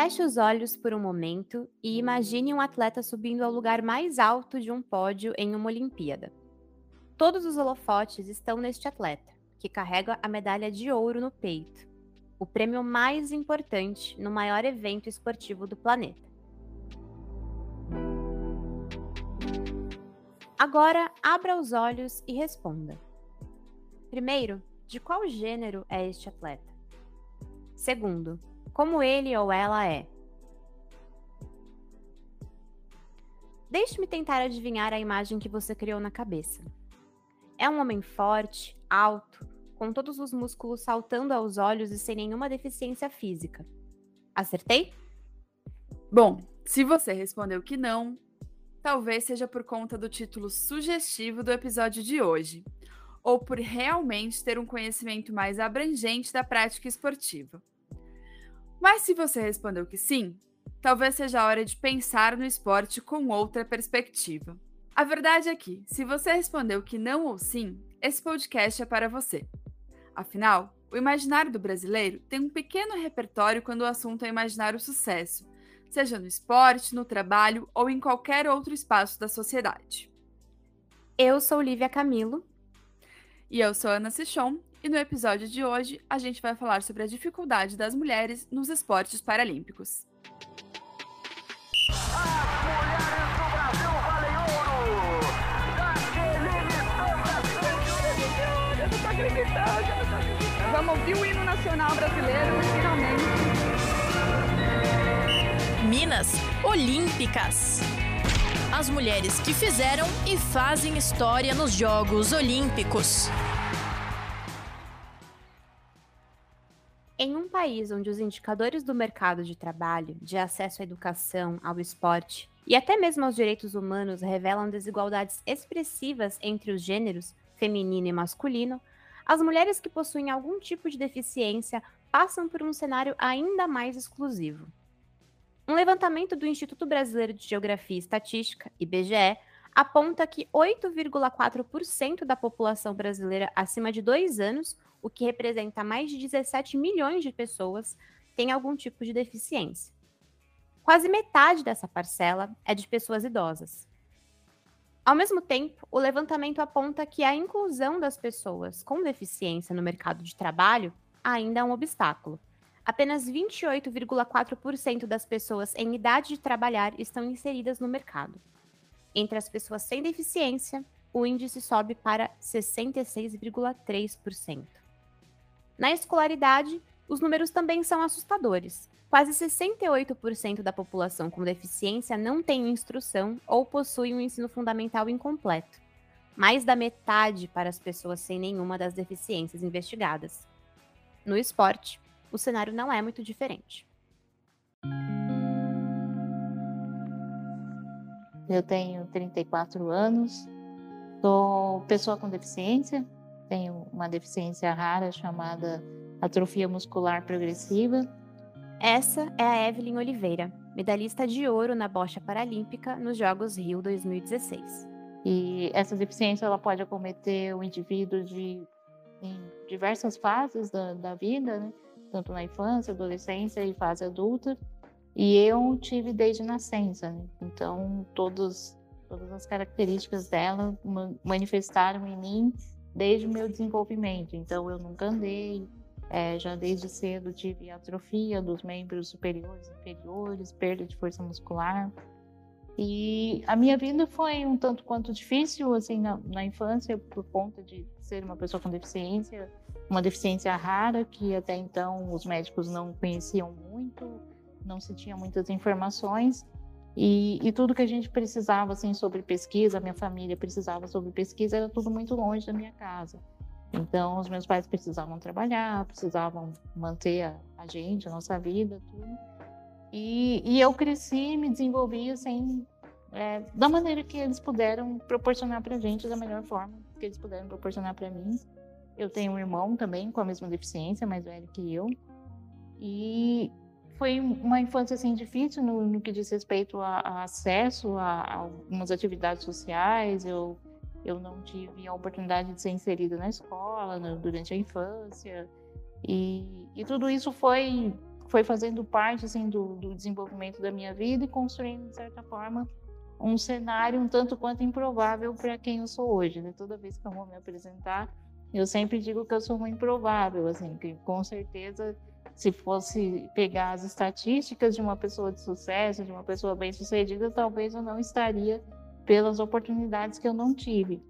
Feche os olhos por um momento e imagine um atleta subindo ao lugar mais alto de um pódio em uma Olimpíada. Todos os holofotes estão neste atleta, que carrega a medalha de ouro no peito, o prêmio mais importante no maior evento esportivo do planeta. Agora, abra os olhos e responda. Primeiro, de qual gênero é este atleta? Segundo, como ele ou ela é. Deixe-me tentar adivinhar a imagem que você criou na cabeça. É um homem forte, alto, com todos os músculos saltando aos olhos e sem nenhuma deficiência física. Acertei? Bom, se você respondeu que não, talvez seja por conta do título sugestivo do episódio de hoje, ou por realmente ter um conhecimento mais abrangente da prática esportiva. Mas se você respondeu que sim, talvez seja a hora de pensar no esporte com outra perspectiva. A verdade é que, se você respondeu que não ou sim, esse podcast é para você. Afinal, o imaginário do brasileiro tem um pequeno repertório quando o assunto é imaginar o sucesso, seja no esporte, no trabalho ou em qualquer outro espaço da sociedade. Eu sou Lívia Camilo. E eu sou Ana Sichon, e no episódio de hoje a gente vai falar sobre a dificuldade das mulheres nos esportes paralímpicos. Vamos ouvir o hino nacional brasileiro, finalmente. Minas Olímpicas. As mulheres que fizeram e fazem história nos Jogos Olímpicos. País onde os indicadores do mercado de trabalho, de acesso à educação, ao esporte e até mesmo aos direitos humanos revelam desigualdades expressivas entre os gêneros, feminino e masculino, as mulheres que possuem algum tipo de deficiência passam por um cenário ainda mais exclusivo. Um levantamento do Instituto Brasileiro de Geografia e Estatística, IBGE, aponta que 8,4% da população brasileira acima de 2 anos o que representa mais de 17 milhões de pessoas, tem algum tipo de deficiência. Quase metade dessa parcela é de pessoas idosas. Ao mesmo tempo, o levantamento aponta que a inclusão das pessoas com deficiência no mercado de trabalho ainda é um obstáculo. Apenas 28,4% das pessoas em idade de trabalhar estão inseridas no mercado. Entre as pessoas sem deficiência, o índice sobe para 66,3%. Na escolaridade, os números também são assustadores. Quase 68% da população com deficiência não tem instrução ou possui um ensino fundamental incompleto. Mais da metade para as pessoas sem nenhuma das deficiências investigadas. No esporte, o cenário não é muito diferente. Eu tenho 34 anos, sou pessoa com deficiência, tenho uma deficiência rara chamada atrofia muscular progressiva. Essa é a Evelyn Oliveira, medalhista de ouro na bocha paralímpica nos Jogos Rio 2016. E essa deficiência ela pode acometer o indivíduo de, em diversas fases da, da vida, né? tanto na infância, adolescência e fase adulta. E eu tive desde nascença, né? então todos, todas as características dela manifestaram em mim desde o meu desenvolvimento. Então, eu nunca andei, é, já desde cedo tive atrofia dos membros superiores inferiores, perda de força muscular. E a minha vida foi um tanto quanto difícil, assim, na, na infância, por conta de ser uma pessoa com deficiência, uma deficiência rara que até então os médicos não conheciam muito, não se tinha muitas informações. E, e, tudo que a gente precisava assim sobre pesquisa, minha família precisava sobre pesquisa, era tudo muito longe da minha casa. Então, os meus pais precisavam trabalhar, precisavam manter a, a gente, a nossa vida, tudo. E, e eu cresci, me desenvolvi assim, é, da maneira que eles puderam proporcionar para gente, da melhor forma que eles puderam proporcionar para mim. Eu tenho um irmão também com a mesma deficiência, mais velho que eu. E foi uma infância assim difícil no, no que diz respeito a, a acesso a, a, algumas atividades sociais. Eu eu não tive a oportunidade de ser inserida na escola durante a infância e, e tudo isso foi foi fazendo parte assim do, do desenvolvimento da minha vida e construindo de certa forma um cenário um tanto quanto improvável para quem eu sou hoje. Né? Toda vez que eu vou me apresentar, eu sempre digo que eu sou uma improvável, assim, que com certeza se fosse pegar as estatísticas de uma pessoa de sucesso, de uma pessoa bem-sucedida, talvez eu não estaria pelas oportunidades que eu não tive.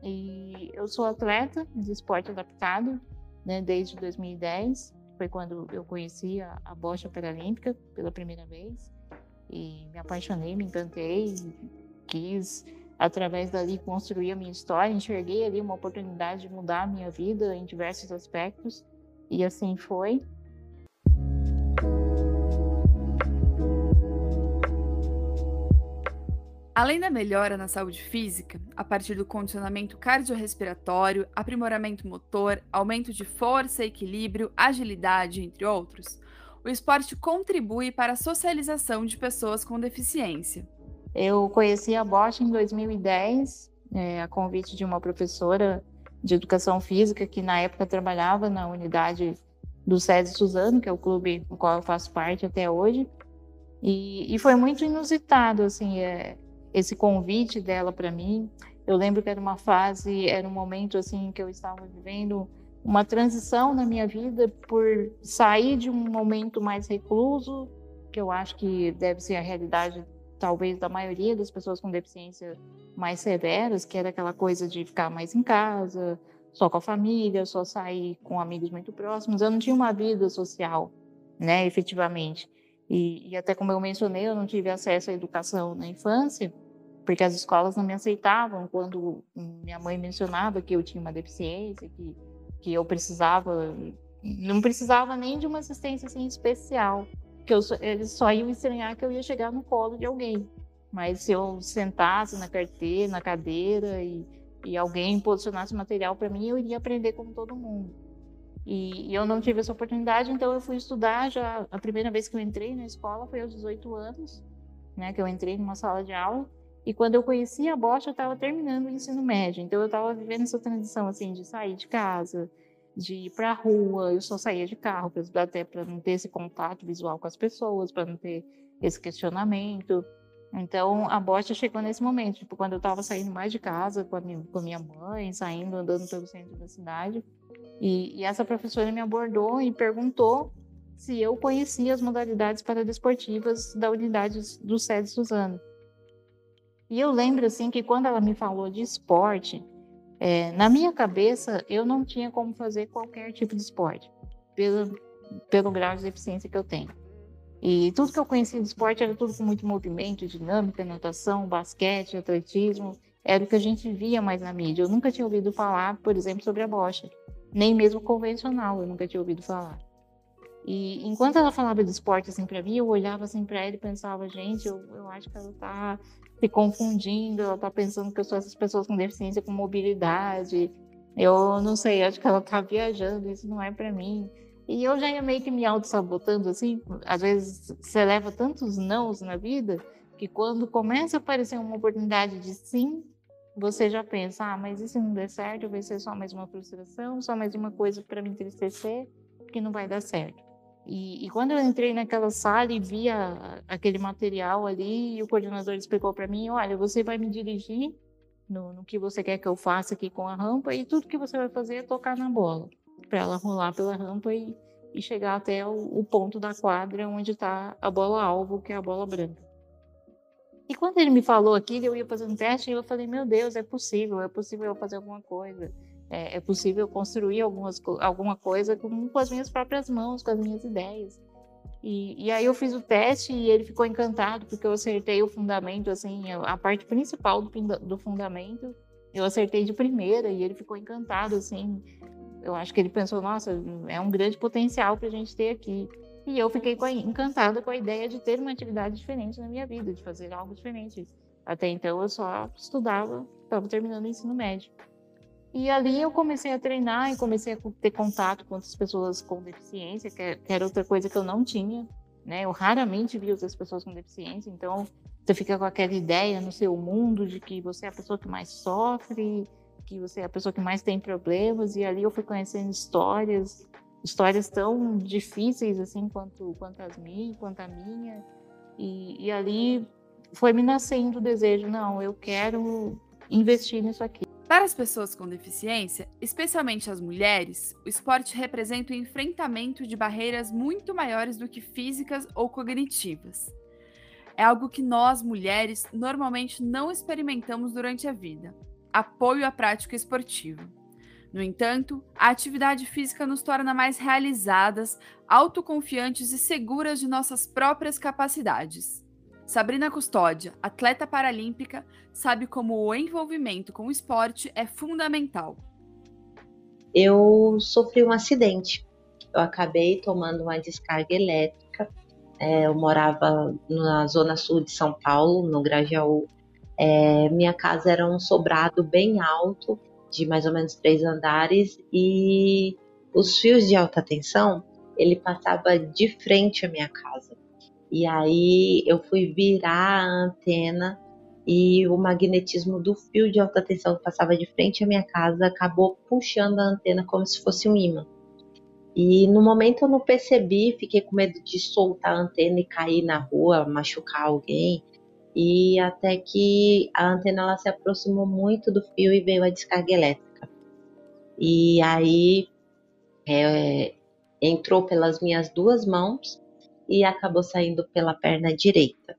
E eu sou atleta de esporte adaptado, né, desde 2010, foi quando eu conheci a, a bocha paralímpica pela primeira vez e me apaixonei, me encantei, quis através dali construir a minha história, enxerguei ali uma oportunidade de mudar a minha vida em diversos aspectos e assim foi. Além da melhora na saúde física, a partir do condicionamento cardiorrespiratório, aprimoramento motor, aumento de força, equilíbrio, agilidade, entre outros, o esporte contribui para a socialização de pessoas com deficiência. Eu conheci a Bosch em 2010, é, a convite de uma professora de educação física que na época trabalhava na unidade do SESI Suzano, que é o clube do qual eu faço parte até hoje. E, e foi muito inusitado, assim, é, esse convite dela para mim. Eu lembro que era uma fase, era um momento, assim, que eu estava vivendo uma transição na minha vida por sair de um momento mais recluso, que eu acho que deve ser a realidade, talvez, da maioria das pessoas com deficiência mais severas, que era aquela coisa de ficar mais em casa, só com a família, só sair com amigos muito próximos. Eu não tinha uma vida social, né, efetivamente. E, e até como eu mencionei, eu não tive acesso à educação na infância, porque as escolas não me aceitavam quando minha mãe mencionava que eu tinha uma deficiência, que que eu precisava, não precisava nem de uma assistência assim especial, que eu, eles só iam estranhar que eu ia chegar no colo de alguém. Mas se eu sentasse na carteira, na cadeira e, e alguém posicionasse material para mim, eu iria aprender como todo mundo. E, e, eu não tive essa oportunidade, então eu fui estudar já. A primeira vez que eu entrei na escola foi aos 18 anos, né, que eu entrei numa sala de aula. E quando eu conheci a Bosch, eu estava terminando o ensino médio. Então eu estava vivendo essa transição assim de sair de casa, de ir para a rua. Eu só saía de carro, até para não ter esse contato visual com as pessoas, para não ter esse questionamento. Então a Bosch chegou nesse momento, tipo, quando eu estava saindo mais de casa com a minha, com a minha mãe, saindo, andando pelo centro da cidade. E, e essa professora me abordou e perguntou se eu conhecia as modalidades paradesportivas da unidade do SED Suzano. E eu lembro assim que quando ela me falou de esporte, é, na minha cabeça eu não tinha como fazer qualquer tipo de esporte, pelo, pelo grau de deficiência que eu tenho. E tudo que eu conhecia de esporte era tudo com muito movimento, dinâmica, natação, basquete, atletismo. Era o que a gente via mais na mídia. Eu nunca tinha ouvido falar, por exemplo, sobre a bocha. Nem mesmo convencional, eu nunca tinha ouvido falar. E enquanto ela falava de esporte assim para mim, eu olhava assim para ela e pensava, gente, eu, eu acho que ela tá se confundindo, ela tá pensando que eu sou essas pessoas com deficiência com mobilidade. Eu não sei, acho que ela tá viajando, isso não é para mim. E eu já ia meio que me auto-sabotando, assim. Às vezes você leva tantos nãos na vida que quando começa a aparecer uma oportunidade de sim, você já pensa, ah, mas e se não der certo, vai ser só mais uma frustração, só mais uma coisa para me entristecer, que não vai dar certo. E, e, quando eu entrei naquela sala e via aquele material ali, o coordenador explicou para mim: olha, você vai me dirigir no, no, que você quer que eu faça aqui com a rampa e tudo que você vai fazer é tocar na bola, para ela rolar pela rampa e, e chegar até o, o, ponto da quadra onde está a bola alvo, que é a bola branca. E quando ele me falou aquilo, eu ia fazer um teste e eu falei: meu Deus, é possível, é possível eu fazer alguma coisa é, é possível construir algumas, alguma coisa com, com, as minhas próprias mãos, com as minhas ideias. E, e, aí eu fiz o teste e ele ficou encantado porque eu acertei o fundamento, assim, a, parte principal do, do fundamento, eu acertei de primeira e ele ficou encantado, assim. Eu acho que ele pensou, nossa, é um grande potencial para a gente ter aqui. E eu fiquei com a, encantada com a ideia de ter uma atividade diferente na minha vida, de fazer algo diferente. Até então eu só estudava, estava terminando o ensino médio. E ali eu comecei a treinar e comecei a ter contato com outras pessoas com deficiência, que é, era outra coisa que eu não tinha, né? Eu raramente via outras pessoas com deficiência, então você fica com aquela ideia no seu mundo de que você é a pessoa que mais sofre, que você é a pessoa que mais tem problemas, e ali eu fui conhecendo histórias histórias tão difíceis assim quanto, quanto as minhas, quanto a minha. E, e ali foi me nascendo o desejo, não, eu quero investir nisso aqui. Para as pessoas com deficiência, especialmente as mulheres, o esporte representa o enfrentamento de barreiras muito maiores do que físicas ou cognitivas. É algo que nós, mulheres, normalmente não experimentamos durante a vida: apoio à prática esportiva. No entanto, a atividade física nos torna mais realizadas, autoconfiantes e seguras de nossas próprias capacidades. Sabrina Custódia, atleta paralímpica, sabe como o envolvimento com o esporte é fundamental. Eu sofri um acidente. Eu acabei tomando uma descarga elétrica. É, eu morava na zona sul de São Paulo, no Grajaú. É, minha casa era um sobrado bem alto, de mais ou menos três andares, e os fios de alta tensão ele passava de frente à minha casa. E aí eu fui virar a antena e o magnetismo do fio de alta tensão que passava de frente à minha casa acabou puxando a antena como se fosse um imã. E no momento eu não percebi, fiquei com medo de soltar a antena e cair na rua, machucar alguém. E até que a antena ela se aproximou muito do fio e veio a descarga elétrica. E aí é, entrou pelas minhas duas mãos e acabou saindo pela perna direita.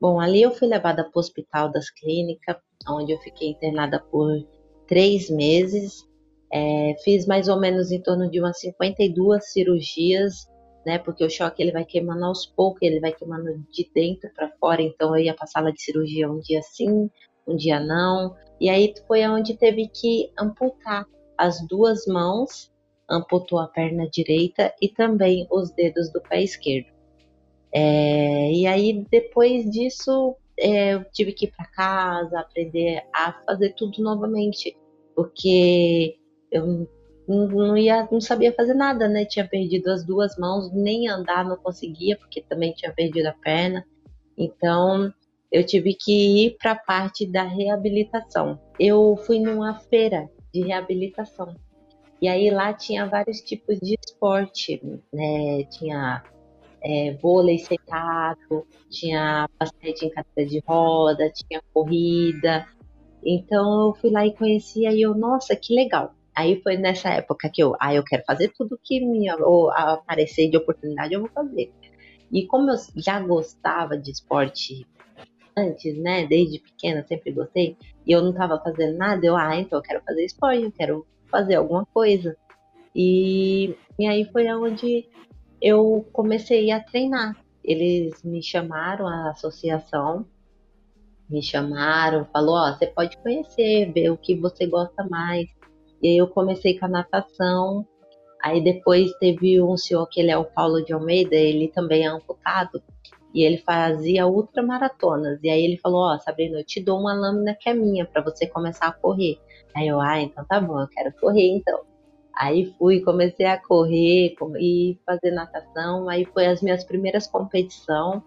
Bom, ali eu fui levada para o hospital das clínicas, onde eu fiquei internada por três meses. É, fiz mais ou menos em torno de umas 52 cirurgias, né? Porque o choque ele vai queimando aos poucos, ele vai queimando de dentro para fora. Então eu ia para a sala de cirurgia um dia sim, um dia não. E aí foi onde teve que amputar as duas mãos, amputou a perna direita e também os dedos do pé esquerdo. É, e aí, depois disso, é, eu tive que ir para casa, aprender a fazer tudo novamente, porque eu não, ia, não sabia fazer nada, né? Tinha perdido as duas mãos, nem andar não conseguia, porque também tinha perdido a perna. Então, eu tive que ir para a parte da reabilitação. Eu fui numa feira de reabilitação. E aí lá tinha vários tipos de esporte, né? Tinha é, vôlei sentado, tinha basquete em cadeira de roda, tinha corrida. Então eu fui lá e conheci e eu, nossa, que legal. Aí foi nessa época que eu, ah, eu quero fazer tudo que me ou, aparecer de oportunidade, eu vou fazer. E como eu já gostava de esporte antes, né, desde pequena, sempre gostei, e eu não estava fazendo nada, eu, ah, então eu quero fazer esporte, eu quero fazer alguma coisa. E, e aí foi onde eu comecei a treinar. Eles me chamaram, a associação, me chamaram, falou, ó, você pode conhecer, ver o que você gosta mais. E aí eu comecei com a natação, aí depois teve um senhor que ele é o Paulo de Almeida, ele também é amputado, e ele fazia ultramaratonas. E aí ele falou, ó, Sabrina, eu te dou uma lâmina que é minha para você começar a correr. Aí eu, ah, então tá bom, eu quero correr então. Aí fui, comecei a correr e fazer natação. Aí foi as minhas primeiras competições.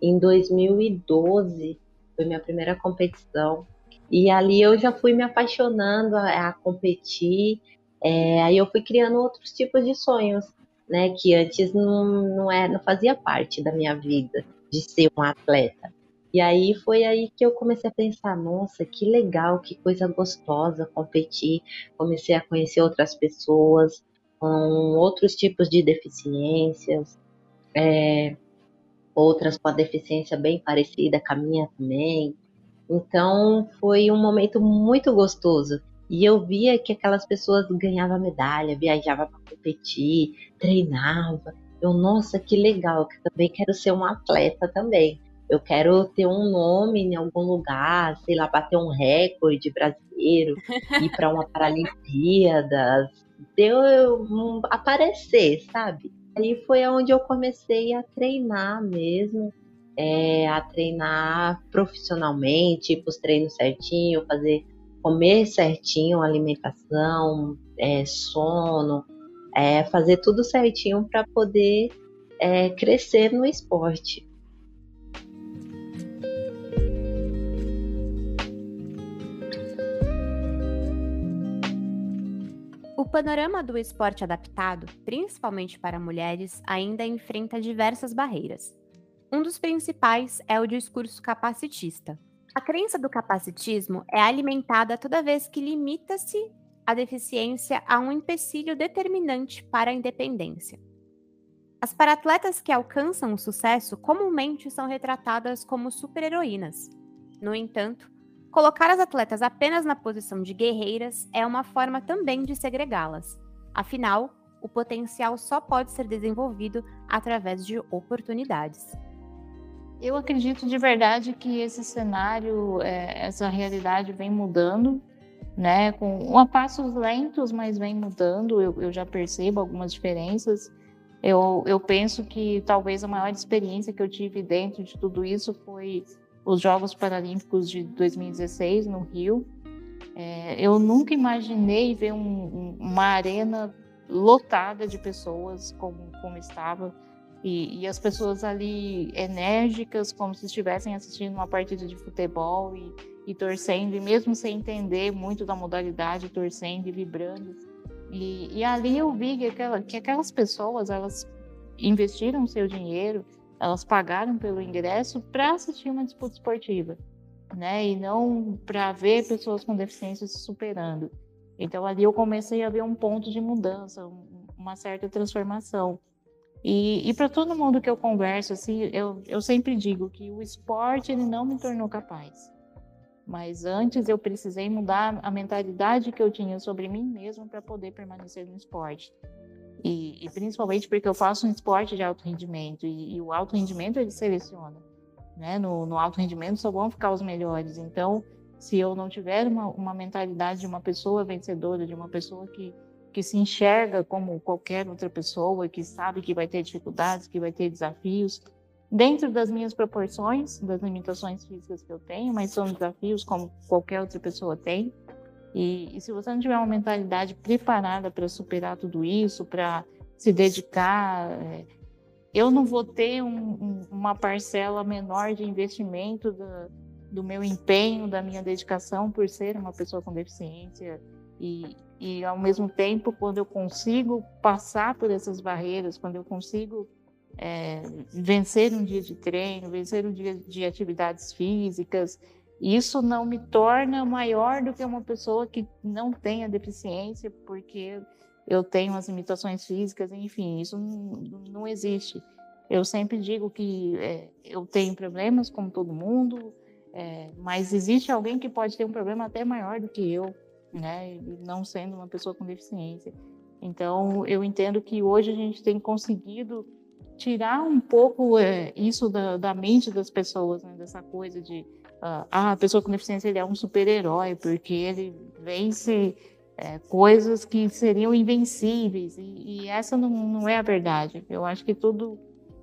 Em 2012 foi minha primeira competição. E ali eu já fui me apaixonando a, a competir. É, aí eu fui criando outros tipos de sonhos, né? Que antes não, não, é, não fazia parte da minha vida de ser um atleta. E aí foi aí que eu comecei a pensar, nossa, que legal, que coisa gostosa competir. Comecei a conhecer outras pessoas com outros tipos de deficiências, é, outras com a deficiência bem parecida com a minha também. Então foi um momento muito gostoso. E eu via que aquelas pessoas ganhavam medalha, viajavam para competir, treinava. Eu, nossa, que legal, que também quero ser um atleta também eu quero ter um nome em algum lugar, sei lá, bater um recorde brasileiro, ir para uma Paralimpíada, deu um, aparecer, sabe? Aí foi onde eu comecei a treinar mesmo, é, a treinar profissionalmente, para os treinos certinho, fazer comer certinho, alimentação, é, sono, é, fazer tudo certinho para poder é, crescer no esporte. Panorama do esporte adaptado, principalmente para mulheres, ainda enfrenta diversas barreiras. Um dos principais é o discurso capacitista. A crença do capacitismo é alimentada toda vez que limita-se a deficiência a um empecilho determinante para a independência. As paratletas que alcançam o sucesso comumente são retratadas como super-heroínas. No entanto, colocar as atletas apenas na posição de guerreiras é uma forma também de segregá-las. Afinal, o potencial só pode ser desenvolvido através de oportunidades. Eu acredito de verdade que esse cenário, é, essa realidade vem mudando, né? Com a passos lentos, mas vem mudando. Eu, eu já percebo algumas diferenças. Eu, eu penso que talvez a maior experiência que eu tive dentro de tudo isso foi os Jogos Paralímpicos de 2016 no Rio. É, eu nunca imaginei ver um, uma arena lotada de pessoas como, como estava. E, e, as pessoas ali enérgicas, como se estivessem assistindo uma partida de futebol e, e torcendo, e mesmo sem entender muito da modalidade, torcendo e vibrando. E, e ali eu vi que, aquela, que aquelas pessoas, elas investiram seu dinheiro, elas pagaram pelo ingresso para assistir uma disputa esportiva, né? E não para ver pessoas com deficiência se superando. Então ali eu comecei a ver um ponto de mudança, uma certa transformação. E, e para todo mundo que eu converso, assim, eu, eu sempre digo que o esporte ele não me tornou capaz. Mas antes eu precisei mudar a mentalidade que eu tinha sobre mim mesmo para poder permanecer no esporte. E, e, principalmente porque eu faço um esporte de alto rendimento e, e o alto rendimento ele seleciona. Né? No, no, alto rendimento só vão ficar os melhores. Então, se eu não tiver uma, uma mentalidade de uma pessoa vencedora, de uma pessoa que, que se enxerga como qualquer outra pessoa, que sabe que vai ter dificuldades, que vai ter desafios, dentro das minhas proporções, das limitações físicas que eu tenho, mas são desafios como qualquer outra pessoa tem. E, e se você não tiver uma mentalidade preparada para superar tudo isso, para se dedicar, é, eu não vou ter um, um, uma parcela menor de investimento do, do meu empenho, da minha dedicação por ser uma pessoa com deficiência. E, e ao mesmo tempo, quando eu consigo passar por essas barreiras, quando eu consigo é, vencer um dia de treino, vencer um dia de atividades físicas. Isso não me torna maior do que uma pessoa que não tenha deficiência, porque eu tenho as limitações físicas, enfim, isso não, não existe. Eu sempre digo que é, eu tenho problemas como todo mundo, é, mas existe alguém que pode ter um problema até maior do que eu, né? Não sendo uma pessoa com deficiência. Então, eu entendo que hoje a gente tem conseguido tirar um pouco é, isso da, da, mente das pessoas, né? dessa coisa de uh, ah, a pessoa com deficiência ele é um super-herói porque ele vence é, coisas que seriam invencíveis e, e essa não, não, é a verdade. Eu acho que tudo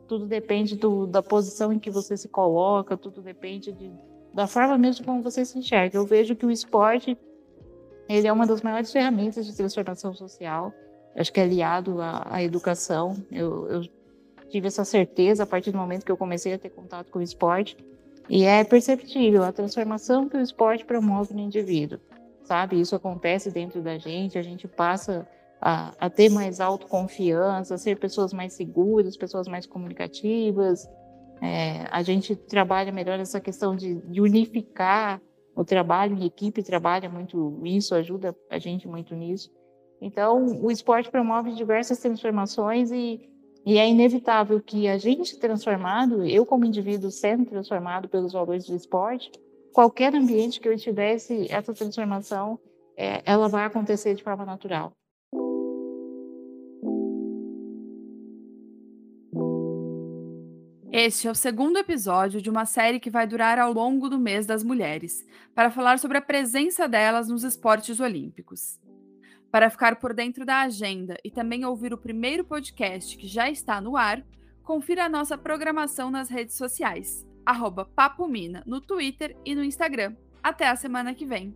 tudo depende do, da posição em que você se coloca, tudo depende de, da forma mesmo como você se enxerga. Eu vejo que o esporte ele é uma das maiores ferramentas de transformação social. Acho que é aliado à, à educação. Eu, eu tive essa certeza a partir do momento que eu comecei a ter contato com o esporte. E é perceptível a transformação que o esporte promove no indivíduo, sabe? Isso acontece dentro da gente, a gente passa a, a ter mais autoconfiança, a ser pessoas mais seguras, pessoas mais comunicativas. É, a gente trabalha melhor essa questão de, de unificar o trabalho em equipe, trabalha muito isso, ajuda a gente muito nisso. Então, o esporte promove diversas transformações e e é inevitável que a gente transformado, eu como indivíduo sendo transformado pelos valores do esporte, qualquer ambiente que eu estivesse, essa transformação, é, ela vai acontecer de forma natural. Este é o segundo episódio de uma série que vai durar ao longo do mês das mulheres, para falar sobre a presença delas nos esportes olímpicos. Para ficar por dentro da agenda e também ouvir o primeiro podcast que já está no ar, confira a nossa programação nas redes sociais, arroba Papo Mina, no Twitter e no Instagram. Até a semana que vem!